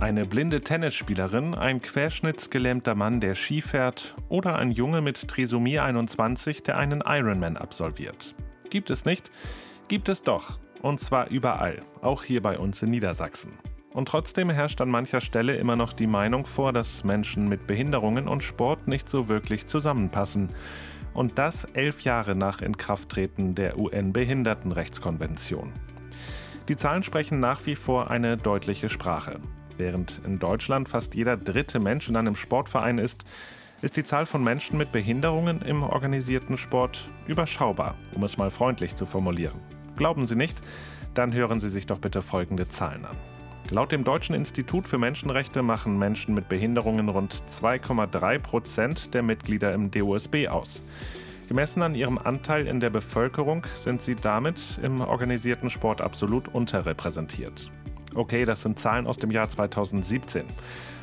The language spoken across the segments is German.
Eine blinde Tennisspielerin, ein querschnittsgelähmter Mann, der Ski fährt oder ein Junge mit Trisomie 21, der einen Ironman absolviert. Gibt es nicht? Gibt es doch. Und zwar überall, auch hier bei uns in Niedersachsen. Und trotzdem herrscht an mancher Stelle immer noch die Meinung vor, dass Menschen mit Behinderungen und Sport nicht so wirklich zusammenpassen. Und das elf Jahre nach Inkrafttreten der UN-Behindertenrechtskonvention. Die Zahlen sprechen nach wie vor eine deutliche Sprache. Während in Deutschland fast jeder dritte Mensch in einem Sportverein ist, ist die Zahl von Menschen mit Behinderungen im organisierten Sport überschaubar, um es mal freundlich zu formulieren. Glauben Sie nicht? Dann hören Sie sich doch bitte folgende Zahlen an. Laut dem Deutschen Institut für Menschenrechte machen Menschen mit Behinderungen rund 2,3 Prozent der Mitglieder im DOSB aus. Gemessen an ihrem Anteil in der Bevölkerung sind sie damit im organisierten Sport absolut unterrepräsentiert. Okay, das sind Zahlen aus dem Jahr 2017.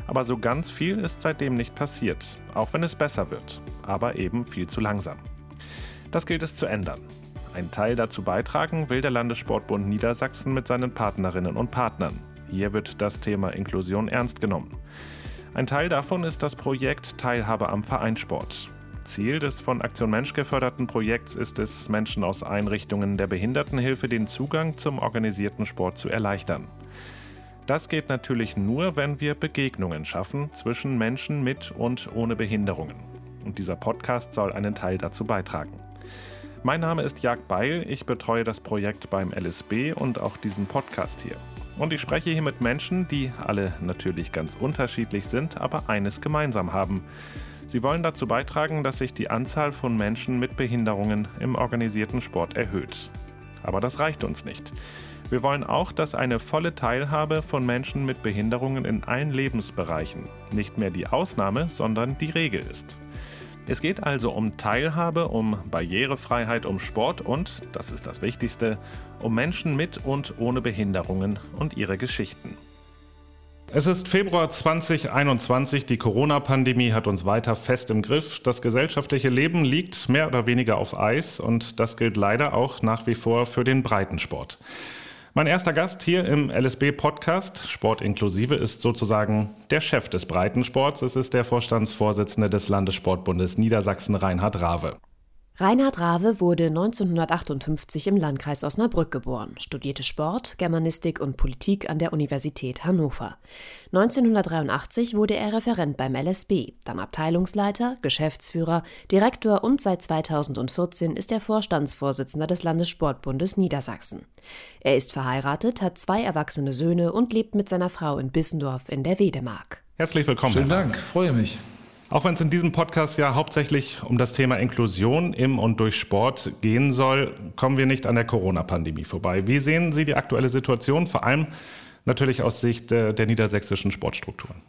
Aber so ganz viel ist seitdem nicht passiert, auch wenn es besser wird, aber eben viel zu langsam. Das gilt es zu ändern. Ein Teil dazu beitragen will der Landessportbund Niedersachsen mit seinen Partnerinnen und Partnern. Hier wird das Thema Inklusion ernst genommen. Ein Teil davon ist das Projekt Teilhabe am Vereinssport. Ziel des von Aktion Mensch geförderten Projekts ist es, Menschen aus Einrichtungen der Behindertenhilfe den Zugang zum organisierten Sport zu erleichtern. Das geht natürlich nur, wenn wir Begegnungen schaffen zwischen Menschen mit und ohne Behinderungen. Und dieser Podcast soll einen Teil dazu beitragen. Mein Name ist Jag Beil, ich betreue das Projekt beim LSB und auch diesen Podcast hier. Und ich spreche hier mit Menschen, die alle natürlich ganz unterschiedlich sind, aber eines gemeinsam haben. Sie wollen dazu beitragen, dass sich die Anzahl von Menschen mit Behinderungen im organisierten Sport erhöht. Aber das reicht uns nicht. Wir wollen auch, dass eine volle Teilhabe von Menschen mit Behinderungen in allen Lebensbereichen nicht mehr die Ausnahme, sondern die Regel ist. Es geht also um Teilhabe, um Barrierefreiheit, um Sport und, das ist das Wichtigste, um Menschen mit und ohne Behinderungen und ihre Geschichten. Es ist Februar 2021, die Corona-Pandemie hat uns weiter fest im Griff. Das gesellschaftliche Leben liegt mehr oder weniger auf Eis und das gilt leider auch nach wie vor für den Breitensport. Mein erster Gast hier im LSB-Podcast Sport inklusive ist sozusagen der Chef des Breitensports. Es ist der Vorstandsvorsitzende des Landessportbundes Niedersachsen, Reinhard Rave. Reinhard Rave wurde 1958 im Landkreis Osnabrück geboren, studierte Sport, Germanistik und Politik an der Universität Hannover. 1983 wurde er Referent beim LSB, dann Abteilungsleiter, Geschäftsführer, Direktor und seit 2014 ist er Vorstandsvorsitzender des Landessportbundes Niedersachsen. Er ist verheiratet, hat zwei erwachsene Söhne und lebt mit seiner Frau in Bissendorf in der Wedemark. Herzlich willkommen. Vielen Dank, freue mich. Auch wenn es in diesem Podcast ja hauptsächlich um das Thema Inklusion im und durch Sport gehen soll, kommen wir nicht an der Corona-Pandemie vorbei. Wie sehen Sie die aktuelle Situation, vor allem natürlich aus Sicht der, der niedersächsischen Sportstrukturen?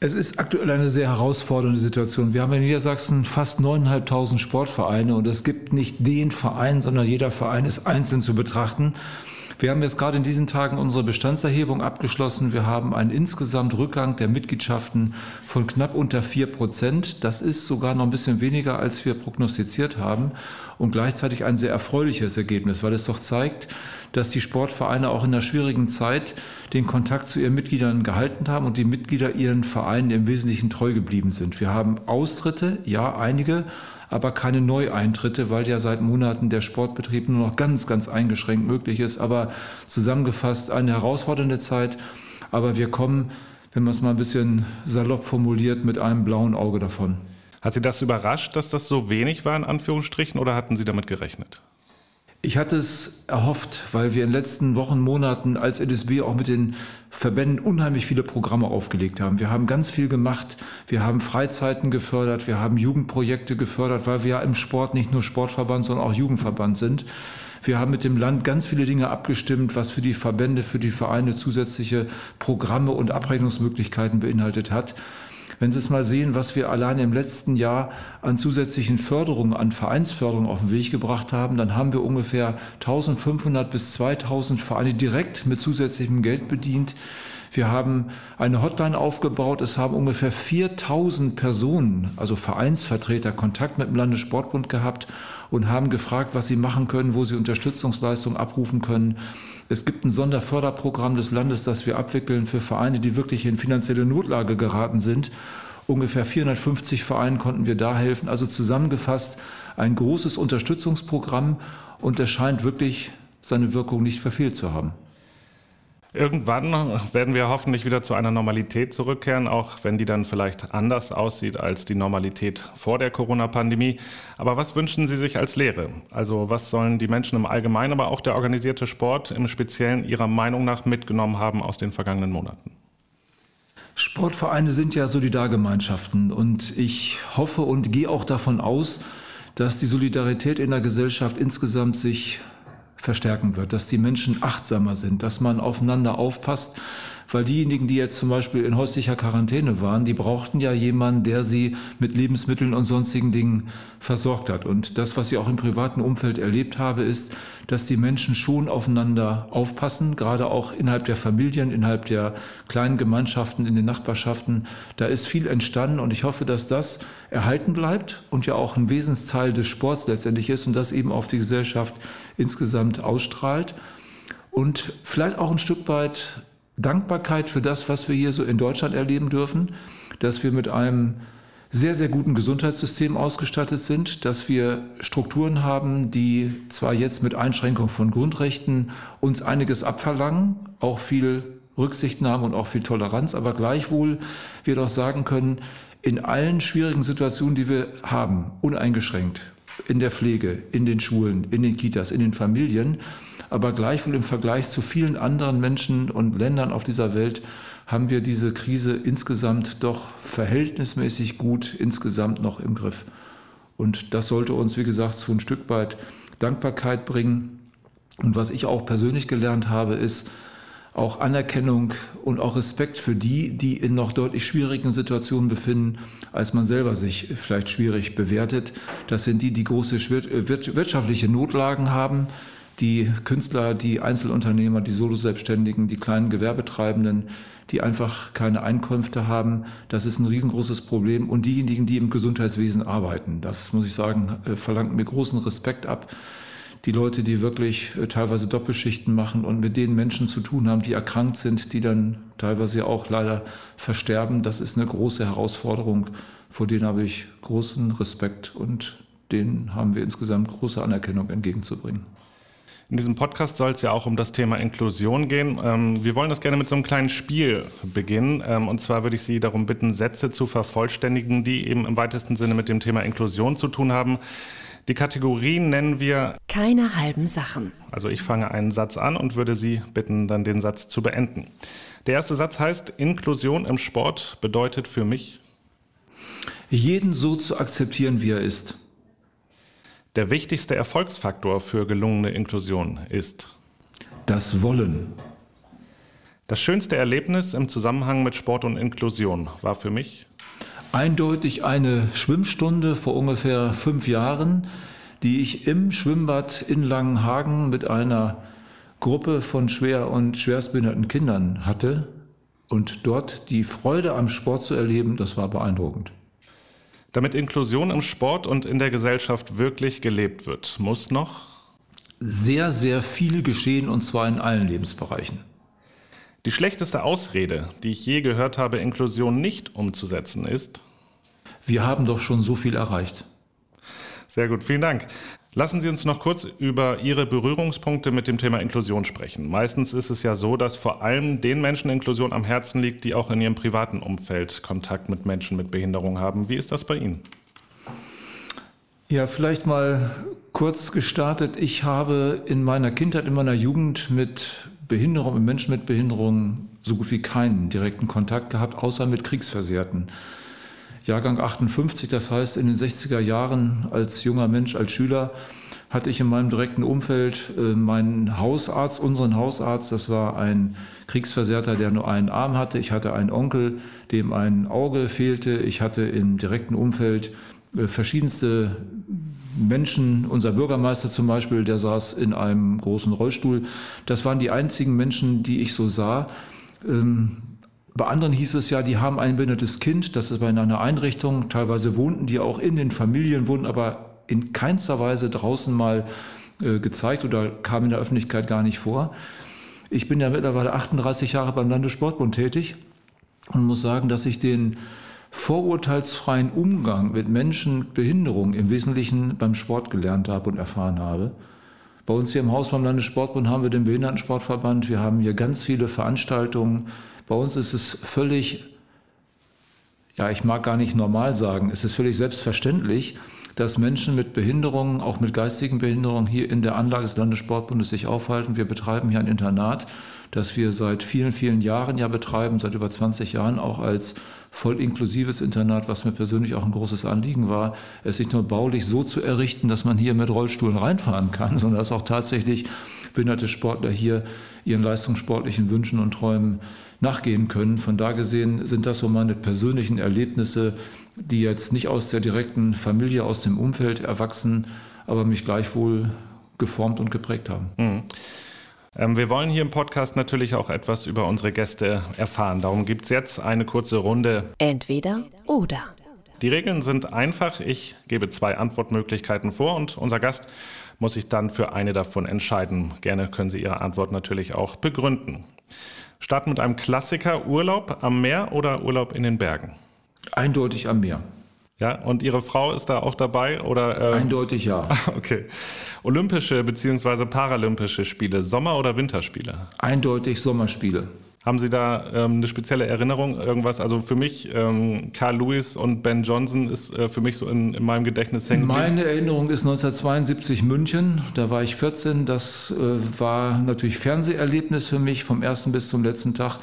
Es ist aktuell eine sehr herausfordernde Situation. Wir haben in Niedersachsen fast 9.500 Sportvereine und es gibt nicht den Verein, sondern jeder Verein ist einzeln zu betrachten. Wir haben jetzt gerade in diesen Tagen unsere Bestandserhebung abgeschlossen. Wir haben einen insgesamt Rückgang der Mitgliedschaften von knapp unter vier Prozent. Das ist sogar noch ein bisschen weniger, als wir prognostiziert haben und gleichzeitig ein sehr erfreuliches Ergebnis, weil es doch zeigt, dass die Sportvereine auch in einer schwierigen Zeit den Kontakt zu ihren Mitgliedern gehalten haben und die Mitglieder ihren Vereinen im Wesentlichen treu geblieben sind. Wir haben Austritte, ja, einige, aber keine Neueintritte, weil ja seit Monaten der Sportbetrieb nur noch ganz, ganz eingeschränkt möglich ist. Aber zusammengefasst eine herausfordernde Zeit. Aber wir kommen, wenn man es mal ein bisschen salopp formuliert, mit einem blauen Auge davon. Hat Sie das überrascht, dass das so wenig war, in Anführungsstrichen, oder hatten Sie damit gerechnet? Ich hatte es erhofft, weil wir in den letzten Wochen, Monaten als LSB auch mit den Verbänden unheimlich viele Programme aufgelegt haben. Wir haben ganz viel gemacht. Wir haben Freizeiten gefördert. Wir haben Jugendprojekte gefördert, weil wir ja im Sport nicht nur Sportverband, sondern auch Jugendverband sind. Wir haben mit dem Land ganz viele Dinge abgestimmt, was für die Verbände, für die Vereine zusätzliche Programme und Abrechnungsmöglichkeiten beinhaltet hat. Wenn Sie es mal sehen, was wir allein im letzten Jahr an zusätzlichen Förderungen, an Vereinsförderungen auf den Weg gebracht haben, dann haben wir ungefähr 1500 bis 2000 Vereine direkt mit zusätzlichem Geld bedient. Wir haben eine Hotline aufgebaut. Es haben ungefähr 4000 Personen, also Vereinsvertreter, Kontakt mit dem Landessportbund gehabt und haben gefragt, was sie machen können, wo sie Unterstützungsleistungen abrufen können. Es gibt ein Sonderförderprogramm des Landes, das wir abwickeln für Vereine, die wirklich in finanzielle Notlage geraten sind. Ungefähr 450 Vereinen konnten wir da helfen. Also zusammengefasst ein großes Unterstützungsprogramm und es scheint wirklich seine Wirkung nicht verfehlt zu haben. Irgendwann werden wir hoffentlich wieder zu einer Normalität zurückkehren, auch wenn die dann vielleicht anders aussieht als die Normalität vor der Corona-Pandemie. Aber was wünschen Sie sich als Lehre? Also was sollen die Menschen im Allgemeinen, aber auch der organisierte Sport im Speziellen Ihrer Meinung nach mitgenommen haben aus den vergangenen Monaten? Sportvereine sind ja Solidargemeinschaften und ich hoffe und gehe auch davon aus, dass die Solidarität in der Gesellschaft insgesamt sich verstärken wird, dass die Menschen achtsamer sind, dass man aufeinander aufpasst, weil diejenigen, die jetzt zum Beispiel in häuslicher Quarantäne waren, die brauchten ja jemanden, der sie mit Lebensmitteln und sonstigen Dingen versorgt hat. Und das, was ich auch im privaten Umfeld erlebt habe, ist, dass die Menschen schon aufeinander aufpassen, gerade auch innerhalb der Familien, innerhalb der kleinen Gemeinschaften, in den Nachbarschaften. Da ist viel entstanden und ich hoffe, dass das erhalten bleibt und ja auch ein Wesensteil des Sports letztendlich ist und das eben auf die Gesellschaft insgesamt ausstrahlt. Und vielleicht auch ein Stück weit Dankbarkeit für das, was wir hier so in Deutschland erleben dürfen, dass wir mit einem sehr, sehr guten Gesundheitssystem ausgestattet sind, dass wir Strukturen haben, die zwar jetzt mit Einschränkung von Grundrechten uns einiges abverlangen, auch viel Rücksichten haben und auch viel Toleranz, aber gleichwohl wir doch sagen können, in allen schwierigen Situationen, die wir haben, uneingeschränkt, in der Pflege, in den Schulen, in den Kitas, in den Familien, aber gleichwohl im Vergleich zu vielen anderen Menschen und Ländern auf dieser Welt haben wir diese Krise insgesamt doch verhältnismäßig gut insgesamt noch im Griff. Und das sollte uns, wie gesagt, zu ein Stück weit Dankbarkeit bringen. Und was ich auch persönlich gelernt habe, ist auch Anerkennung und auch Respekt für die, die in noch deutlich schwierigen Situationen befinden, als man selber sich vielleicht schwierig bewertet. Das sind die, die große wirtschaftliche Notlagen haben, die Künstler, die Einzelunternehmer, die Soloselbstständigen, die kleinen Gewerbetreibenden, die einfach keine Einkünfte haben. Das ist ein riesengroßes Problem. Und diejenigen, die im Gesundheitswesen arbeiten, das muss ich sagen, äh, verlangt mir großen Respekt ab. Die Leute, die wirklich äh, teilweise Doppelschichten machen und mit den Menschen zu tun haben, die erkrankt sind, die dann teilweise auch leider versterben, das ist eine große Herausforderung. Vor denen habe ich großen Respekt und denen haben wir insgesamt große Anerkennung entgegenzubringen. In diesem Podcast soll es ja auch um das Thema Inklusion gehen. Ähm, wir wollen das gerne mit so einem kleinen Spiel beginnen. Ähm, und zwar würde ich Sie darum bitten, Sätze zu vervollständigen, die eben im weitesten Sinne mit dem Thema Inklusion zu tun haben. Die Kategorien nennen wir keine halben Sachen. Also ich fange einen Satz an und würde Sie bitten, dann den Satz zu beenden. Der erste Satz heißt, Inklusion im Sport bedeutet für mich, jeden so zu akzeptieren, wie er ist. Der wichtigste Erfolgsfaktor für gelungene Inklusion ist das Wollen. Das schönste Erlebnis im Zusammenhang mit Sport und Inklusion war für mich eindeutig eine Schwimmstunde vor ungefähr fünf Jahren, die ich im Schwimmbad in Langenhagen mit einer Gruppe von schwer und schwerstbehinderten Kindern hatte. Und dort die Freude am Sport zu erleben, das war beeindruckend. Damit Inklusion im Sport und in der Gesellschaft wirklich gelebt wird, muss noch sehr, sehr viel geschehen und zwar in allen Lebensbereichen. Die schlechteste Ausrede, die ich je gehört habe, Inklusion nicht umzusetzen, ist Wir haben doch schon so viel erreicht. Sehr gut, vielen Dank. Lassen Sie uns noch kurz über Ihre Berührungspunkte mit dem Thema Inklusion sprechen. Meistens ist es ja so, dass vor allem den Menschen Inklusion am Herzen liegt, die auch in ihrem privaten Umfeld Kontakt mit Menschen mit Behinderung haben. Wie ist das bei Ihnen? Ja, vielleicht mal kurz gestartet. Ich habe in meiner Kindheit, in meiner Jugend mit Behinderung, mit Menschen mit Behinderung so gut wie keinen direkten Kontakt gehabt, außer mit Kriegsversehrten. Jahrgang 58, das heißt in den 60er Jahren als junger Mensch, als Schüler, hatte ich in meinem direkten Umfeld äh, meinen Hausarzt, unseren Hausarzt, das war ein Kriegsversehrter, der nur einen Arm hatte. Ich hatte einen Onkel, dem ein Auge fehlte. Ich hatte im direkten Umfeld äh, verschiedenste Menschen, unser Bürgermeister zum Beispiel, der saß in einem großen Rollstuhl. Das waren die einzigen Menschen, die ich so sah. Ähm, bei anderen hieß es ja, die haben ein behindertes Kind, das ist bei einer Einrichtung. Teilweise wohnten die auch in den Familien, wurden aber in keinster Weise draußen mal äh, gezeigt oder kamen in der Öffentlichkeit gar nicht vor. Ich bin ja mittlerweile 38 Jahre beim Landessportbund tätig und muss sagen, dass ich den vorurteilsfreien Umgang mit Menschen mit Behinderung im Wesentlichen beim Sport gelernt habe und erfahren habe. Bei uns hier im Haus beim Landessportbund haben wir den Behindertensportverband. Wir haben hier ganz viele Veranstaltungen. Bei uns ist es völlig, ja, ich mag gar nicht normal sagen, es ist völlig selbstverständlich, dass Menschen mit Behinderungen, auch mit geistigen Behinderungen hier in der Anlage des Landessportbundes sich aufhalten. Wir betreiben hier ein Internat, das wir seit vielen, vielen Jahren ja betreiben, seit über 20 Jahren auch als voll inklusives Internat, was mir persönlich auch ein großes Anliegen war, es nicht nur baulich so zu errichten, dass man hier mit Rollstuhlen reinfahren kann, sondern dass auch tatsächlich behinderte Sportler hier ihren leistungssportlichen Wünschen und Träumen nachgehen können. Von da gesehen sind das so meine persönlichen Erlebnisse, die jetzt nicht aus der direkten Familie, aus dem Umfeld erwachsen, aber mich gleichwohl geformt und geprägt haben. Mhm. Ähm, wir wollen hier im Podcast natürlich auch etwas über unsere Gäste erfahren. Darum gibt es jetzt eine kurze Runde. Entweder oder. Die Regeln sind einfach. Ich gebe zwei Antwortmöglichkeiten vor und unser Gast muss sich dann für eine davon entscheiden. Gerne können Sie Ihre Antwort natürlich auch begründen. Starten mit einem Klassiker: Urlaub am Meer oder Urlaub in den Bergen? Eindeutig am Meer. Ja, und Ihre Frau ist da auch dabei? Oder, äh Eindeutig ja. Okay. Olympische bzw. Paralympische Spiele, Sommer- oder Winterspiele? Eindeutig Sommerspiele. Haben Sie da ähm, eine spezielle Erinnerung, irgendwas? Also für mich, ähm, Carl Lewis und Ben Johnson ist äh, für mich so in, in meinem Gedächtnis hängen. Meine Erinnerung ist 1972 München, da war ich 14. Das äh, war natürlich Fernseherlebnis für mich vom ersten bis zum letzten Tag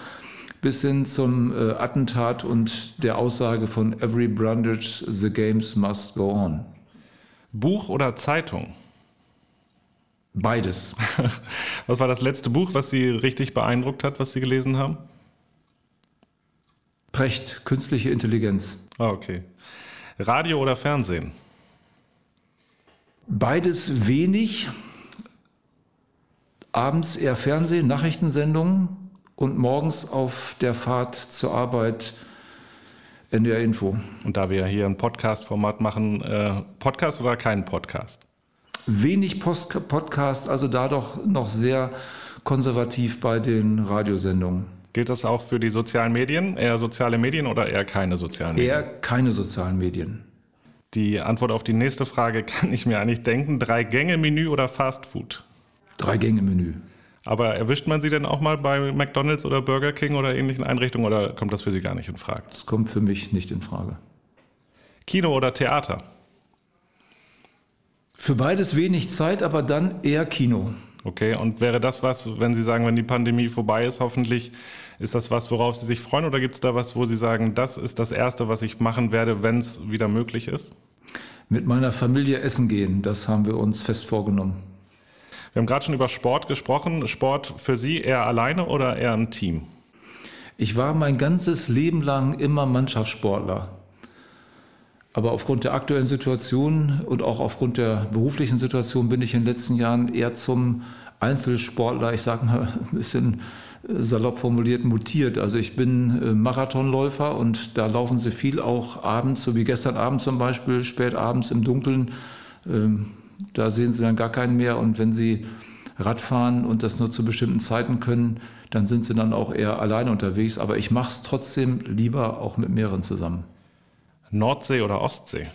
bis hin zum äh, Attentat und der Aussage von Every Brundage, The Games Must Go On. Buch oder Zeitung? Beides. Was war das letzte Buch, was Sie richtig beeindruckt hat, was Sie gelesen haben? Precht, künstliche Intelligenz. Ah, okay. Radio oder Fernsehen? Beides wenig. Abends eher Fernsehen, Nachrichtensendungen und morgens auf der Fahrt zur Arbeit NDR Info. Und da wir hier ein Podcast-Format machen, äh, Podcast oder kein Podcast? Wenig Post Podcast, also da doch noch sehr konservativ bei den Radiosendungen. Gilt das auch für die sozialen Medien? Eher soziale Medien oder eher keine sozialen Medien? Eher keine sozialen Medien. Die Antwort auf die nächste Frage kann ich mir eigentlich denken. Drei-Gänge-Menü oder Fast Food? Drei-Gänge-Menü. Aber erwischt man Sie denn auch mal bei McDonalds oder Burger King oder ähnlichen Einrichtungen oder kommt das für Sie gar nicht in Frage? Das kommt für mich nicht in Frage. Kino oder Theater? Für beides wenig Zeit, aber dann eher Kino. Okay, und wäre das was, wenn Sie sagen, wenn die Pandemie vorbei ist, hoffentlich, ist das was, worauf Sie sich freuen oder gibt es da was, wo Sie sagen, das ist das Erste, was ich machen werde, wenn es wieder möglich ist? Mit meiner Familie essen gehen, das haben wir uns fest vorgenommen. Wir haben gerade schon über Sport gesprochen. Sport für Sie eher alleine oder eher ein Team? Ich war mein ganzes Leben lang immer Mannschaftssportler. Aber aufgrund der aktuellen Situation und auch aufgrund der beruflichen Situation bin ich in den letzten Jahren eher zum Einzelsportler, ich sage mal ein bisschen salopp formuliert, mutiert. Also ich bin äh, Marathonläufer und da laufen sie viel auch abends, so wie gestern Abend zum Beispiel, spät abends im Dunkeln. Da sehen Sie dann gar keinen mehr. Und wenn Sie Radfahren und das nur zu bestimmten Zeiten können, dann sind Sie dann auch eher alleine unterwegs. Aber ich mache es trotzdem lieber auch mit mehreren zusammen. Nordsee oder Ostsee?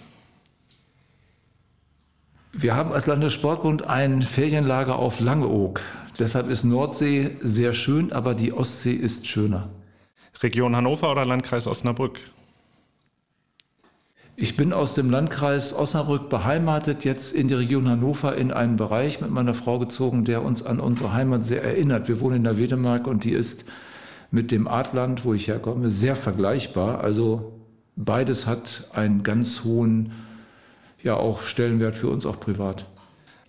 Wir haben als Landessportbund ein Ferienlager auf Langeoog. Deshalb ist Nordsee sehr schön, aber die Ostsee ist schöner. Region Hannover oder Landkreis Osnabrück? Ich bin aus dem Landkreis Osnabrück beheimatet, jetzt in die Region Hannover in einen Bereich mit meiner Frau gezogen, der uns an unsere Heimat sehr erinnert. Wir wohnen in der Wedemark und die ist mit dem Artland, wo ich herkomme, sehr vergleichbar. Also beides hat einen ganz hohen, ja auch Stellenwert für uns auch privat.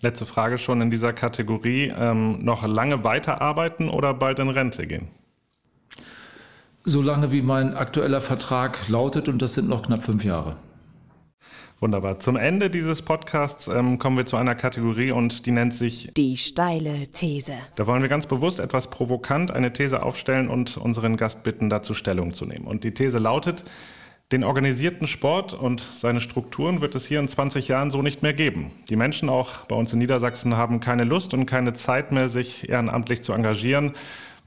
Letzte Frage schon in dieser Kategorie. Ähm, noch lange weiterarbeiten oder bald in Rente gehen? Solange wie mein aktueller Vertrag lautet und das sind noch knapp fünf Jahre. Wunderbar. Zum Ende dieses Podcasts ähm, kommen wir zu einer Kategorie und die nennt sich Die steile These. Da wollen wir ganz bewusst etwas provokant eine These aufstellen und unseren Gast bitten, dazu Stellung zu nehmen. Und die These lautet, den organisierten Sport und seine Strukturen wird es hier in 20 Jahren so nicht mehr geben. Die Menschen auch bei uns in Niedersachsen haben keine Lust und keine Zeit mehr, sich ehrenamtlich zu engagieren.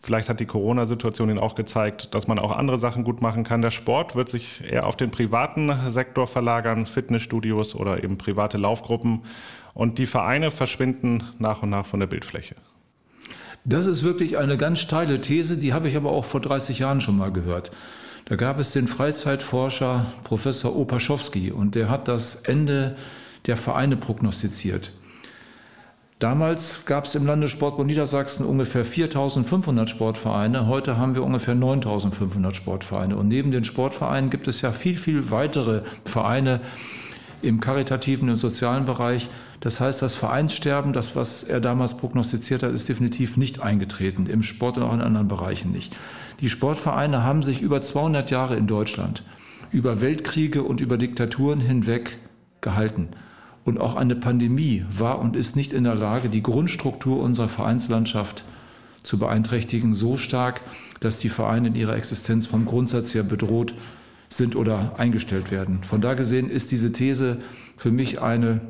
Vielleicht hat die Corona-Situation Ihnen auch gezeigt, dass man auch andere Sachen gut machen kann. Der Sport wird sich eher auf den privaten Sektor verlagern, Fitnessstudios oder eben private Laufgruppen. Und die Vereine verschwinden nach und nach von der Bildfläche. Das ist wirklich eine ganz steile These, die habe ich aber auch vor 30 Jahren schon mal gehört. Da gab es den Freizeitforscher Professor Opaschowski und der hat das Ende der Vereine prognostiziert. Damals gab es im Landessportbund Niedersachsen ungefähr 4.500 Sportvereine. Heute haben wir ungefähr 9.500 Sportvereine. Und neben den Sportvereinen gibt es ja viel, viel weitere Vereine im karitativen und sozialen Bereich. Das heißt, das Vereinssterben, das, was er damals prognostiziert hat, ist definitiv nicht eingetreten. Im Sport und auch in anderen Bereichen nicht. Die Sportvereine haben sich über 200 Jahre in Deutschland über Weltkriege und über Diktaturen hinweg gehalten. Und auch eine Pandemie war und ist nicht in der Lage, die Grundstruktur unserer Vereinslandschaft zu beeinträchtigen, so stark, dass die Vereine in ihrer Existenz vom Grundsatz her bedroht sind oder eingestellt werden. Von da gesehen ist diese These für mich eine,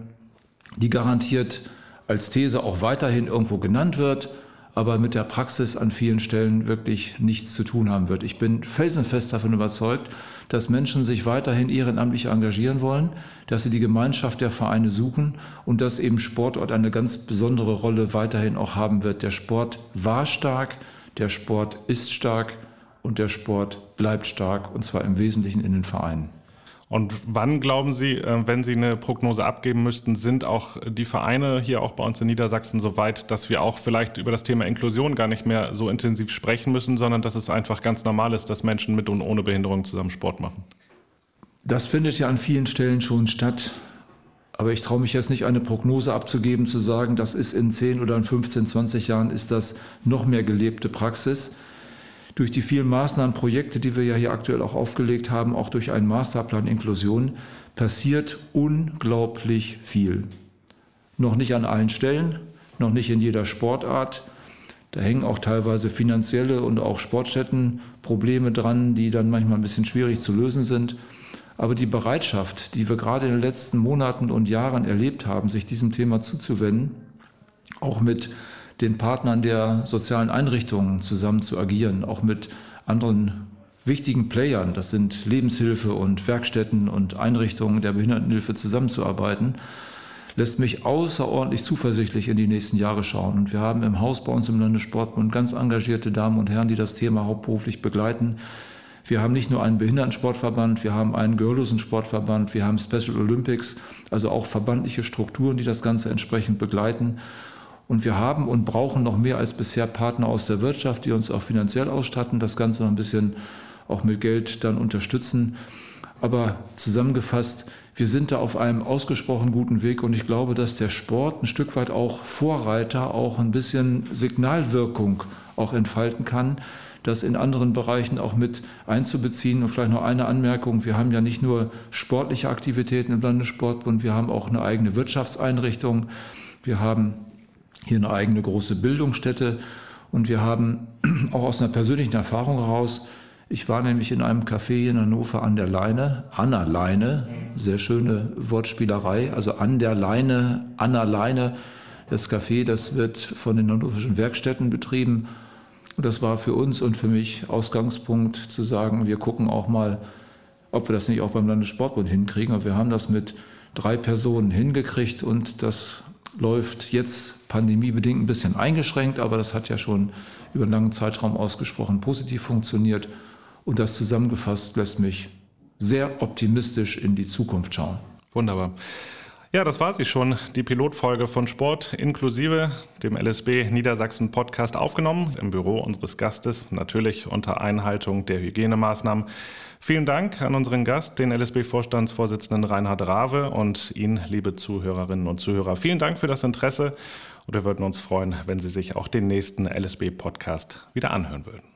die garantiert als These auch weiterhin irgendwo genannt wird, aber mit der Praxis an vielen Stellen wirklich nichts zu tun haben wird. Ich bin felsenfest davon überzeugt, dass Menschen sich weiterhin ehrenamtlich engagieren wollen, dass sie die Gemeinschaft der Vereine suchen und dass eben Sportort eine ganz besondere Rolle weiterhin auch haben wird. Der Sport war stark, der Sport ist stark und der Sport bleibt stark und zwar im Wesentlichen in den Vereinen. Und wann glauben Sie, äh, wenn Sie eine Prognose abgeben müssten, sind auch die Vereine hier auch bei uns in Niedersachsen so weit, dass wir auch vielleicht über das Thema Inklusion gar nicht mehr so intensiv sprechen müssen, sondern dass es einfach ganz normal ist, dass Menschen mit und ohne Behinderung zusammen Sport machen? Das findet ja an vielen Stellen schon statt. Aber ich traue mich jetzt nicht, eine Prognose abzugeben, zu sagen, das ist in 10 oder in 15, 20 Jahren ist das noch mehr gelebte Praxis durch die vielen Maßnahmen, Projekte, die wir ja hier aktuell auch aufgelegt haben, auch durch einen Masterplan Inklusion, passiert unglaublich viel. Noch nicht an allen Stellen, noch nicht in jeder Sportart. Da hängen auch teilweise finanzielle und auch Sportstättenprobleme dran, die dann manchmal ein bisschen schwierig zu lösen sind. Aber die Bereitschaft, die wir gerade in den letzten Monaten und Jahren erlebt haben, sich diesem Thema zuzuwenden, auch mit den Partnern der sozialen Einrichtungen zusammen zu agieren, auch mit anderen wichtigen Playern, das sind Lebenshilfe und Werkstätten und Einrichtungen der Behindertenhilfe zusammenzuarbeiten, lässt mich außerordentlich zuversichtlich in die nächsten Jahre schauen. Und wir haben im Haus bei uns im Landessportbund ganz engagierte Damen und Herren, die das Thema hauptberuflich begleiten. Wir haben nicht nur einen Behindertensportverband, wir haben einen gehörlosen Sportverband, wir haben Special Olympics, also auch verbandliche Strukturen, die das Ganze entsprechend begleiten. Und wir haben und brauchen noch mehr als bisher Partner aus der Wirtschaft, die uns auch finanziell ausstatten, das Ganze noch ein bisschen auch mit Geld dann unterstützen. Aber zusammengefasst, wir sind da auf einem ausgesprochen guten Weg und ich glaube, dass der Sport ein Stück weit auch Vorreiter, auch ein bisschen Signalwirkung auch entfalten kann, das in anderen Bereichen auch mit einzubeziehen. Und vielleicht noch eine Anmerkung. Wir haben ja nicht nur sportliche Aktivitäten im Landessportbund, wir haben auch eine eigene Wirtschaftseinrichtung. Wir haben hier eine eigene große Bildungsstätte. Und wir haben auch aus einer persönlichen Erfahrung heraus, ich war nämlich in einem Café in Hannover an der Leine, Anna Leine, sehr schöne Wortspielerei, also an der Leine, Anna Leine. Das Café, das wird von den hannoverschen Werkstätten betrieben. Und das war für uns und für mich Ausgangspunkt zu sagen, wir gucken auch mal, ob wir das nicht auch beim Landessportbund hinkriegen. Und wir haben das mit drei Personen hingekriegt und das läuft jetzt pandemiebedingt ein bisschen eingeschränkt, aber das hat ja schon über einen langen Zeitraum ausgesprochen positiv funktioniert. Und das zusammengefasst lässt mich sehr optimistisch in die Zukunft schauen. Wunderbar. Ja, das war sie schon, die Pilotfolge von Sport inklusive dem LSB Niedersachsen Podcast aufgenommen im Büro unseres Gastes, natürlich unter Einhaltung der Hygienemaßnahmen. Vielen Dank an unseren Gast, den LSB-Vorstandsvorsitzenden Reinhard Rave und Ihnen, liebe Zuhörerinnen und Zuhörer. Vielen Dank für das Interesse und wir würden uns freuen, wenn Sie sich auch den nächsten LSB-Podcast wieder anhören würden.